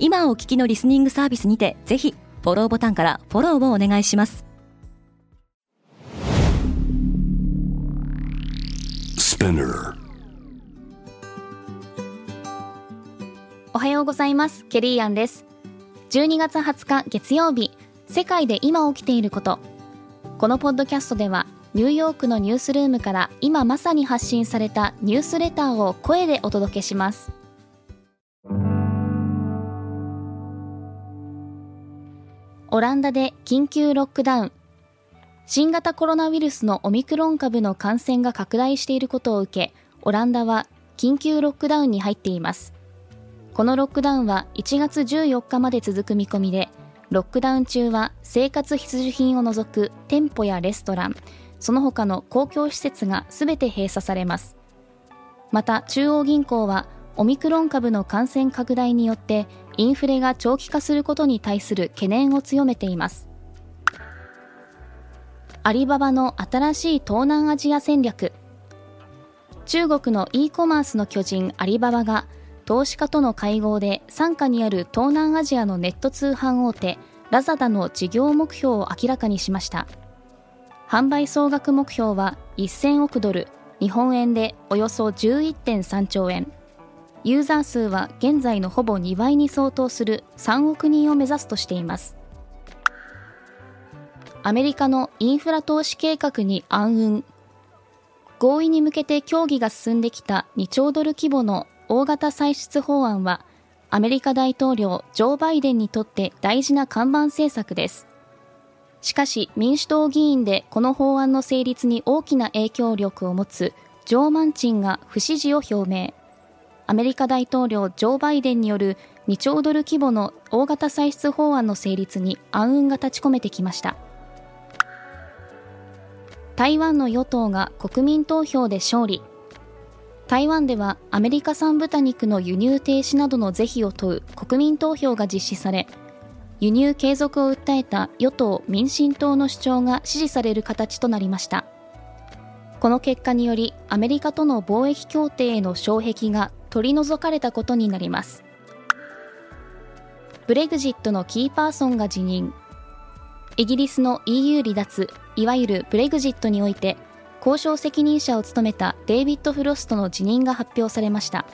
今お聞きのリスニングサービスにてぜひフォローボタンからフォローをお願いします。おはようございます。ケリーアンです。12月20日月曜日世界で今起きていること。このポッドキャストではニューヨークのニュースルームから今まさに発信されたニュースレターを声でお届けしますオランダで緊急ロックダウン。新型コロナウイルスのオミクロン株の感染が拡大していることを受けオランダは緊急ロックダウンに入っています。このロックダウンは1月14日まで続く見込みでロックダウン中は生活必需品を除く店舗やレストランその他の公共施設が全て閉鎖されます。また中央銀行はオミクロン株の感染拡大によってインフレが長期化することに対する懸念を強めています。アリババの新しい東南アジア戦略。中国の e コマースの巨人アリババが投資家との会合で傘下にある東南アジアのネット通販大手ラザダの事業目標を明らかにしました。販売総額目標は1000億ドル。日本円でおよそ11.3兆円。ユーザー数は現在のほぼ2倍に相当する3億人を目指すとしています。アメリカのインフラ投資計画に暗雲。合意に向けて協議が進んできた2兆ドル規模の大型歳出法案はアメリカ大統領ジョー・バイデンにとって大事な看板政策です。しかし民主党議員でこの法案の成立に大きな影響力を持つジョー・マンチンが不支持を表明。アメリカ大統領ジョー・バイデンによる2兆ドル規模の大型歳出法案の成立に暗雲が立ち込めてきました。台湾の与党が国民投票で勝利。台湾ではアメリカ産豚肉の輸入停止などの是非を問う国民投票が実施され輸入継続を訴えた与党・民進党の主張が支持される形となりました。この結果によりアメリカとの貿易協定への障壁が取り除かれたことになります。ブレグジットのキーパーソンが辞任。イギリスの EU 離脱いわゆるブレグジットにおいて交渉責任者を務めたデイビッド・フロストの辞任が発表されました。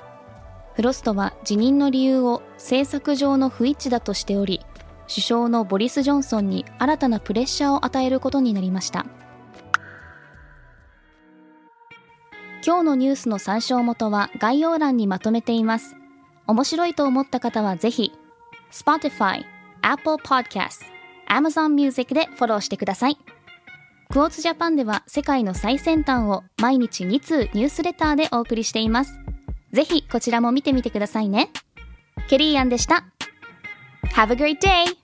フロストは辞任の理由を政策上の不一致だとしており首相のボリス・ジョンソンに新たなプレッシャーを与えることになりました。今日のニュースの参照元は概要欄にまとめています面白いと思った方はぜひ Spotify、Apple Podcast Amazon Music でフォローしてください。クォーツジャパンでは世界の最先端を毎日2通ニュースレターでお送りしています。ぜひこちらも見てみてくださいね。ケリーアンでした。Have a great day!